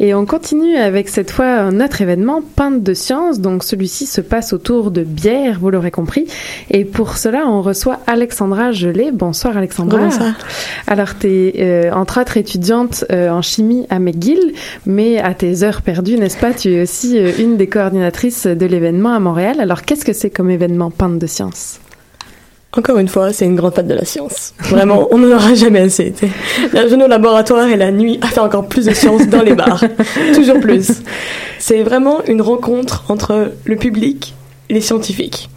Et on continue avec cette fois notre événement Pinte de science. Donc celui-ci se passe autour de bière, vous l'aurez compris. Et pour cela, on reçoit Alexandra Gelé. Bonsoir Alexandra. Bonsoir. Alors tu es entre autres étudiante euh, en chimie à McGill, mais à tes heures perdues, n'est-ce pas, tu es aussi euh, une des coordinatrices de l'événement à Montréal. Alors qu'est-ce que c'est comme événement Pinte de science? Encore une fois, c'est une grande fête de la science. Vraiment, on n'en aura jamais assez. La journée au laboratoire et la nuit à faire encore plus de science dans les bars. Toujours plus. C'est vraiment une rencontre entre le public et les scientifiques.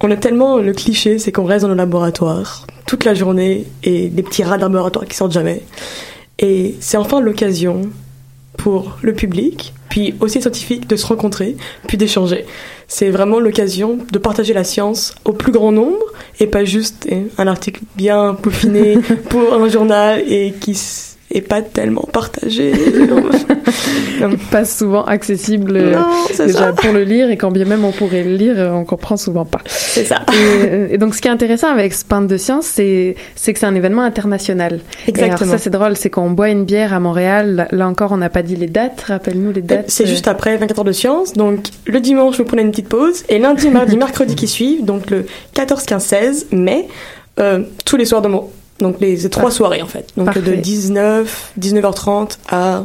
On a tellement le cliché, c'est qu'on reste dans nos laboratoires toute la journée et des petits rats de laboratoire qui sortent jamais. Et c'est enfin l'occasion pour le public, puis aussi les scientifiques, de se rencontrer, puis d'échanger. C'est vraiment l'occasion de partager la science au plus grand nombre et pas juste un article bien peaufiné pour un journal et qui est pas tellement partagé. pas souvent accessible euh, Non, déjà ça. pour le lire et quand bien même on pourrait le lire, euh, on comprend souvent pas. C'est ça. Et, euh, et donc ce qui est intéressant avec ce Pinte de science, c'est c'est que c'est un événement international. Et alors, Exactement. ça c'est drôle, c'est qu'on boit une bière à Montréal. Là, encore, on n'a pas dit les dates. Rappelle-nous les dates. C'est juste après 24 heures de science. Donc, le dimanche, vous prenez une petite pause. Et lundi, mardi, mercredi qui suivent, donc le 14, 15, 16 mai, euh, tous les soirs de. Donc, les trois soirées, en fait. Donc, Parfait. de 19, 19h30 à...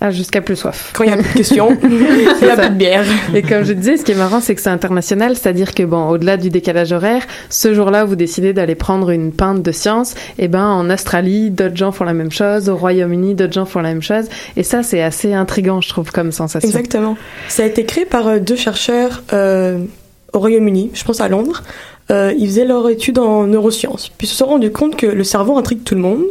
Ah, jusqu'à plus soif. Quand il n'y a plus de questions, il n'y a plus de bière. Et comme je disais, ce qui est marrant, c'est que c'est international, c'est-à-dire que bon, au-delà du décalage horaire, ce jour-là, vous décidez d'aller prendre une pinte de science. Et ben, en Australie, d'autres gens font la même chose. Au Royaume-Uni, d'autres gens font la même chose. Et ça, c'est assez intrigant, je trouve, comme sensation. Exactement. Ça a été créé par euh, deux chercheurs euh, au Royaume-Uni, je pense à Londres. Euh, ils faisaient leur étude en neurosciences. Puis ils se sont rendus compte que le cerveau intrigue tout le monde.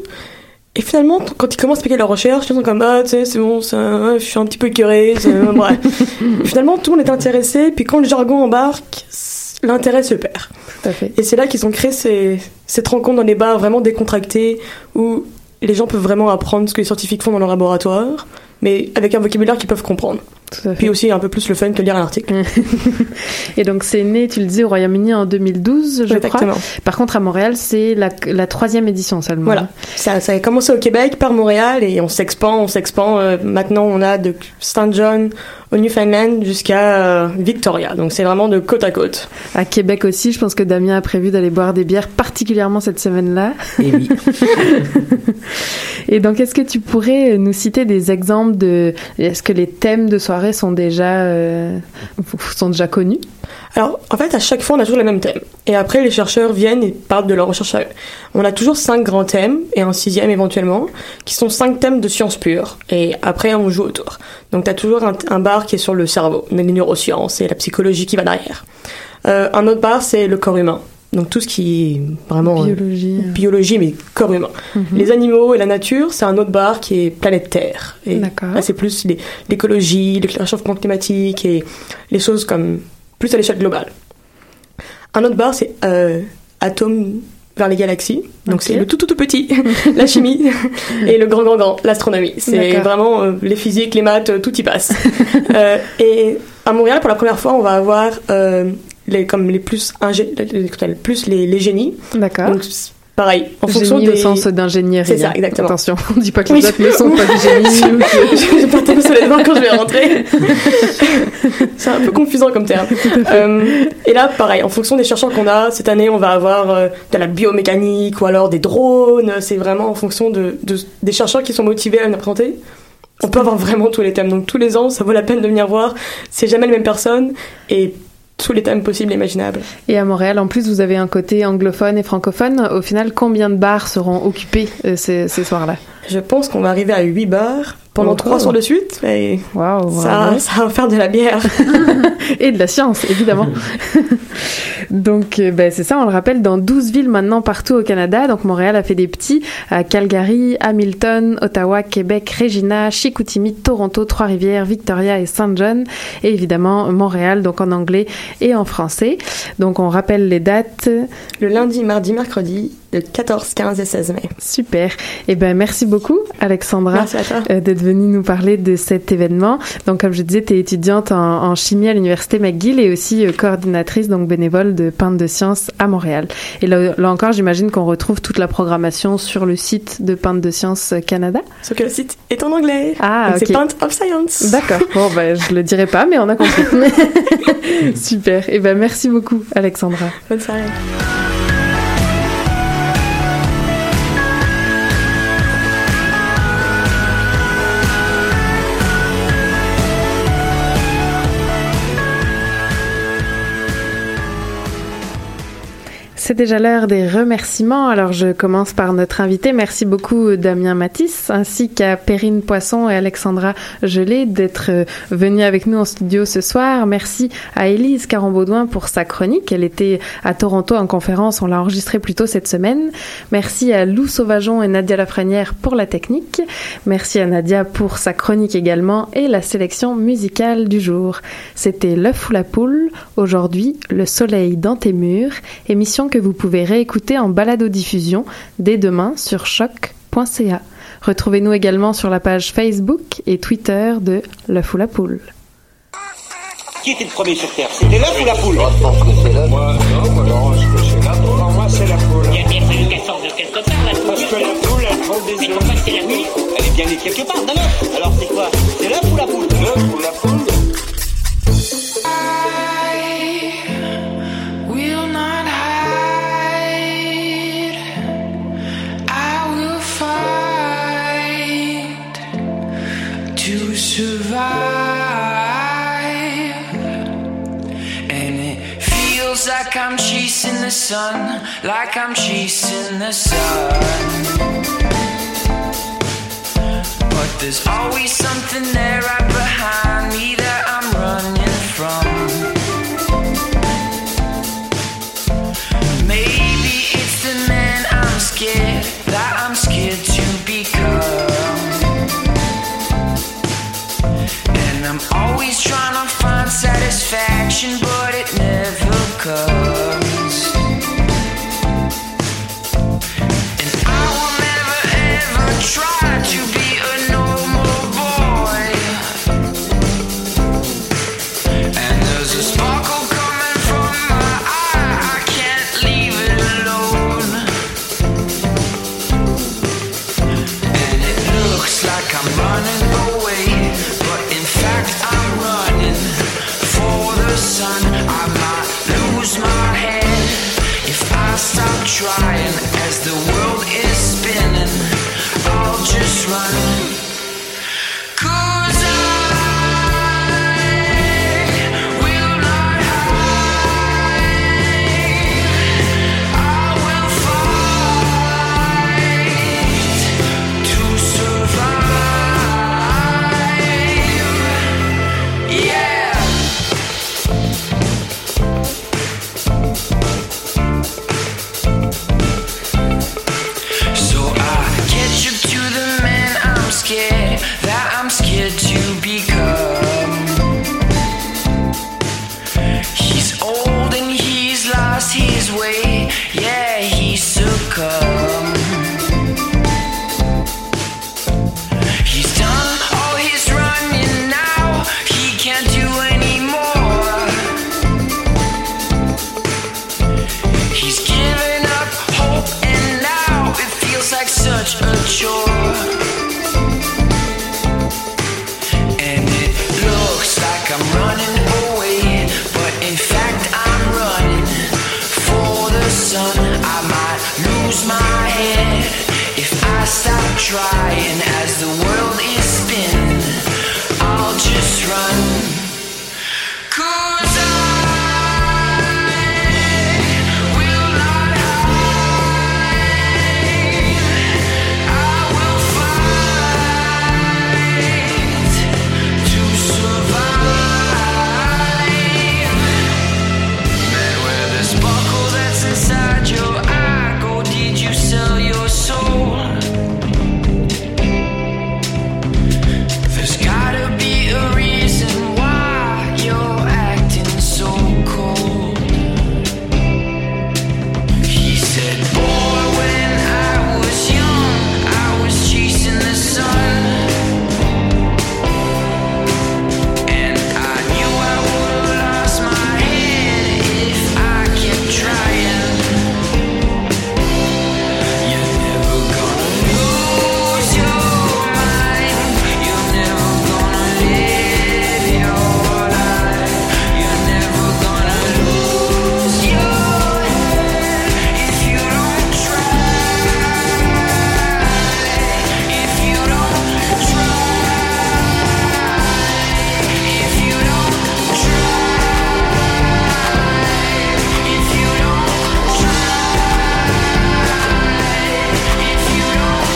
Et finalement, quand ils commencent à expliquer leur recherche, ils sont comme ah tu sais c'est bon, ça, je suis un petit peu écœuré, c'est- euh, bref. finalement, tout le monde est intéressé. Puis quand le jargon embarque, l'intérêt se perd. Tout à fait. Et c'est là qu'ils ont créé ces, cette rencontre dans les bars vraiment décontractées où les gens peuvent vraiment apprendre ce que les scientifiques font dans leur laboratoire, mais avec un vocabulaire qu'ils peuvent comprendre. Tout à fait. Puis aussi un peu plus le fun que lire un article. Et donc, c'est né, tu le dis, au Royaume-Uni en 2012, je Exactement. crois. Par contre, à Montréal, c'est la, la troisième édition seulement. Voilà. Ça, ça a commencé au Québec par Montréal et on s'expand, on s'expand. Euh, maintenant, on a de St. John au Newfoundland jusqu'à euh, Victoria. Donc c'est vraiment de côte à côte. À Québec aussi, je pense que Damien a prévu d'aller boire des bières, particulièrement cette semaine-là. Et oui. Et donc, est-ce que tu pourrais nous citer des exemples de... Est-ce que les thèmes de soirée sont déjà, euh, sont déjà connus? Alors, en fait, à chaque fois, on a toujours les mêmes thèmes. Et après, les chercheurs viennent et parlent de leur recherche à eux. On a toujours cinq grands thèmes, et un sixième éventuellement, qui sont cinq thèmes de sciences pures. Et après, on joue autour. Donc, tu as toujours un, un bar qui est sur le cerveau, les neurosciences et la psychologie qui va derrière. Euh, un autre bar, c'est le corps humain. Donc, tout ce qui est vraiment... euh, Biologie. biologie, mais corps humain. Mhm. Les animaux et la nature, c'est un autre bar qui est planète Terre. Et là, c'est plus l'écologie, le réchauffement climatique et les choses comme plus à l'échelle globale. Un autre bar, c'est euh, atomes vers les galaxies. Donc c'est le tout tout tout petit, la chimie, et le grand grand grand, l'astronomie. C'est vraiment euh, les physiques, les maths, euh, tout y passe. Euh, et à Montréal, pour la première fois, on va avoir euh, les, comme les plus, ingé- les- plus les, les génies. D'accord. Pareil, en fonction des... au sens d'ingénierie. C'est ça, hein. exactement. Attention, on dit pas que Oui. les autres ne sont pas du génie. ou que- je vais pas tomber sur les quand je vais rentrer. c'est un peu confusant comme terme. Euh, et là, pareil, en fonction des chercheurs qu'on a, cette année, on va avoir euh, de la biomécanique ou alors des drones. C'est vraiment en fonction de, de- des chercheurs qui sont motivés à nous présenter. On peut avoir vraiment tous les thèmes. Donc tous les ans, ça vaut la peine de venir voir. C'est jamais les mêmes personnes et tous les thèmes possibles et imaginables. Et à Montréal, en plus, vous avez un côté anglophone et francophone. Au final, combien de bars seront occupés euh, ces, ces soirs-là? Je pense qu'on va arriver à 8 bars pendant Oh. 3 soirs de suite. Et Waouh, ça, va faire de la bière. et de la science, évidemment. Donc, euh, ben, c'est ça, on le rappelle, dans 12 villes maintenant partout au Canada. Donc, Montréal a fait des petits à Calgary, Hamilton, Ottawa, Québec, Regina, Chicoutimi, Toronto, Trois-Rivières, Victoria et Saint John. Et évidemment, Montréal, donc en anglais et en français. Donc, on rappelle les dates. Le lundi, mardi, mercredi, le 14, 15 et 16 mai. Super. Et ben merci beaucoup Alexandra euh, d'être venue nous parler de cet événement. Donc comme je disais, tu es étudiante en, en chimie à l'université McGill et aussi euh, coordinatrice donc bénévole de Pinte de Sciences à Montréal. Et là, là encore, j'imagine qu'on retrouve toute la programmation sur le site de Pinte de Sciences Canada. Sauf que le site est en anglais. Ah. C'est Pint of Science. D'accord. Bon, ben, je le dirai pas, mais on a compris. Super. Et ben, merci beaucoup, Alexandra. Bonne soirée. C'est déjà l'heure des remerciements. Alors, je commence par notre invité. Merci beaucoup, Damien Matisse, ainsi qu'à Perrine Poisson et Alexandra Gelé d'être euh, venus avec nous en studio ce soir. Merci à Élise Carambaudouin pour sa chronique. Elle était à Toronto en conférence. On l'a enregistrée plus tôt cette semaine. Merci à Lou Sauvageon et Nadia Lafrenière pour la technique. Merci à Nadia pour sa chronique également et la sélection musicale du jour. C'était L'œuf ou la poule. Aujourd'hui, Le soleil dans tes murs. Émission que vous pouvez réécouter en balado-diffusion dès demain sur choc.ca. Retrouvez-nous également sur la page Facebook et Twitter de L'œuf ou la poule. Qui était le premier sur Terre? C'était l'œuf ou la poule? Moi, je pense que c'est l'œuf. Moi, non, moi, non, je pense que c'est la poule. Non, moi, c'est la poule. Il a bien fallu qu'elle sorte de quelque part, la poule. Parce que la poule, elle prend des œufs. Mais pourquoi c'est la nuit Elle est bien née quelque part, d'un œuf. Alors c'est quoi? C'est l'œuf ou la poule? L'œuf ou la poule the sun, like I'm chasing the sun. But there's always something there right behind